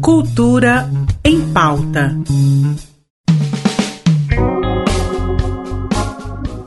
Cultura em pauta.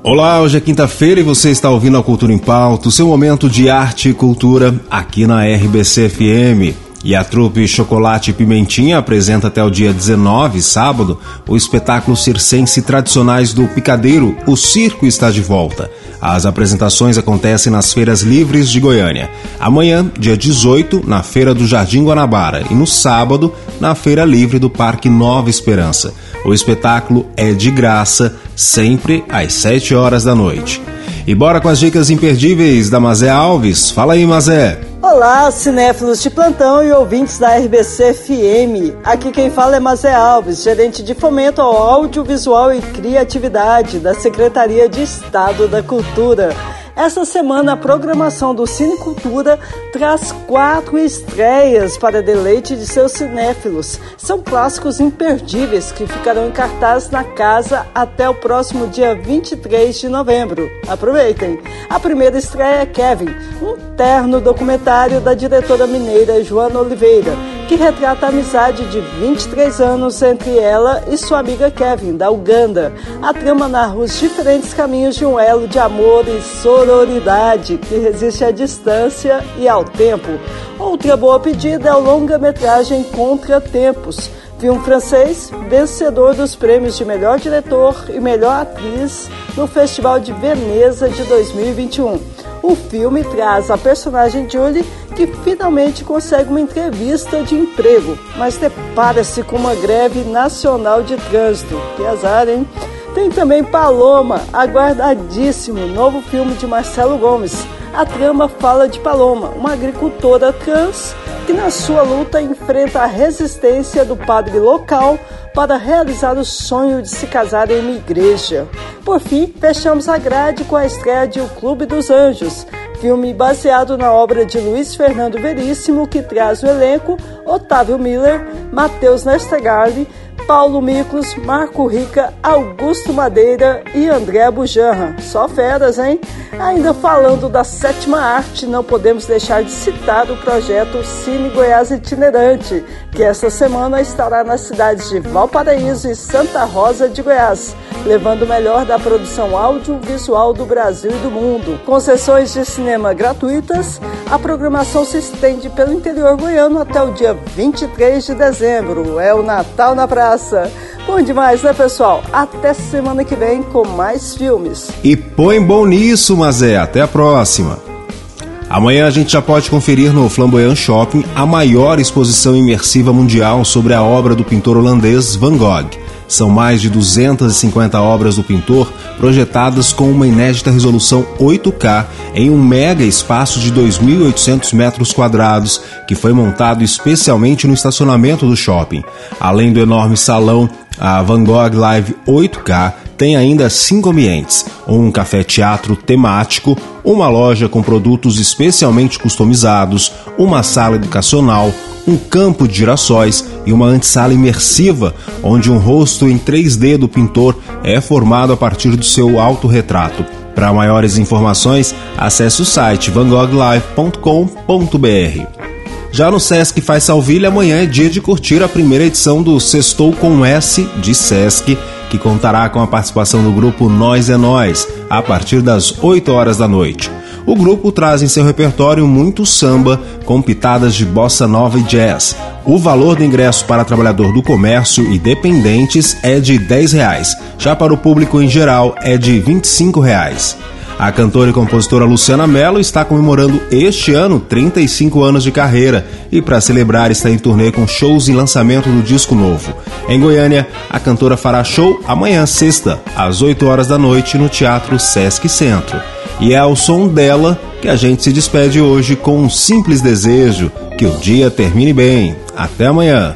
Olá, hoje é quinta-feira e você está ouvindo a Cultura em Pauta, o seu momento de arte e cultura aqui na RBC FM. E a trupe Chocolate Pimentinha apresenta até o dia 19, sábado, o espetáculo circense tradicionais do Picadeiro, O Circo está de volta. As apresentações acontecem nas feiras livres de Goiânia. Amanhã, dia 18, na Feira do Jardim Guanabara e no sábado, na Feira Livre do Parque Nova Esperança. O espetáculo é de graça, sempre às 7 horas da noite. E bora com as dicas imperdíveis da Mazé Alves. Fala aí, Mazé! Olá, cinéfilos de plantão e ouvintes da RBC FM. Aqui quem fala é Mazé Alves, gerente de fomento ao audiovisual e criatividade da Secretaria de Estado da Cultura. Essa semana, a programação do Cine Cultura traz quatro estreias para deleite de seus cinéfilos. São clássicos imperdíveis que ficarão em cartaz na casa até o próximo dia 23 de novembro. Aproveitem! A primeira estreia é Kevin, um terno documentário da diretora mineira Joana Oliveira que retrata a amizade de 23 anos entre ela e sua amiga Kevin, da Uganda. A trama narra os diferentes caminhos de um elo de amor e sororidade que resiste à distância e ao tempo. Outra boa pedida é o longa-metragem Contratempos filme francês vencedor dos prêmios de melhor diretor e melhor atriz no Festival de Veneza de 2021. O filme traz a personagem Julie que finalmente consegue uma entrevista de emprego, mas depara-se com uma greve nacional de trânsito. Que azar, hein? Tem também Paloma, aguardadíssimo, novo filme de Marcelo Gomes. A trama fala de Paloma, uma agricultora trans que na sua luta enfrenta a resistência do padre local para realizar o sonho de se casar em uma igreja. Por fim, fechamos a grade com a estreia de O Clube dos Anjos, filme baseado na obra de Luiz Fernando Veríssimo, que traz o elenco Otávio Miller, Matheus Nestergali, Paulo Miklos, Marco Rica, Augusto Madeira e André Bujanra. Só feras, hein? Ainda falando da sétima arte, não podemos deixar de citar o projeto Cine Goiás Itinerante, que esta semana estará nas cidades de Valparaíso e Santa Rosa de Goiás, levando o melhor da produção audiovisual do Brasil e do mundo. Com sessões de cinema gratuitas, a programação se estende pelo interior goiano até o dia 23 de dezembro. É o Natal na Praça. Bom demais, né, pessoal? Até semana que vem com mais filmes. E põe bom nisso, Mazé. Até a próxima. Amanhã a gente já pode conferir no Flamboyant Shopping a maior exposição imersiva mundial sobre a obra do pintor holandês Van Gogh. São mais de 250 obras do pintor projetadas com uma inédita resolução 8K em um mega espaço de 2.800 metros quadrados que foi montado especialmente no estacionamento do shopping. Além do enorme salão, a Van Gogh Live 8K tem ainda cinco ambientes: um café-teatro temático, uma loja com produtos especialmente customizados, uma sala educacional, um campo de girassóis e uma antessala imersiva, onde um rosto em 3D do pintor é formado a partir do seu autorretrato. Para maiores informações, acesse o site vangoglive.com.br. Já no Sesc Faz Salvilha, amanhã é dia de curtir a primeira edição do Sextou com S de Sesc, que contará com a participação do grupo Nós é Nós, a partir das 8 horas da noite. O grupo traz em seu repertório muito samba, com pitadas de bossa nova e jazz. O valor do ingresso para trabalhador do comércio e dependentes é de 10 reais. já para o público em geral é de 25 reais. A cantora e compositora Luciana Mello está comemorando este ano 35 anos de carreira e, para celebrar, está em turnê com shows e lançamento do disco novo. Em Goiânia, a cantora fará show amanhã, sexta, às 8 horas da noite, no Teatro Sesc Centro. E é ao som dela que a gente se despede hoje com um simples desejo: que o dia termine bem. Até amanhã.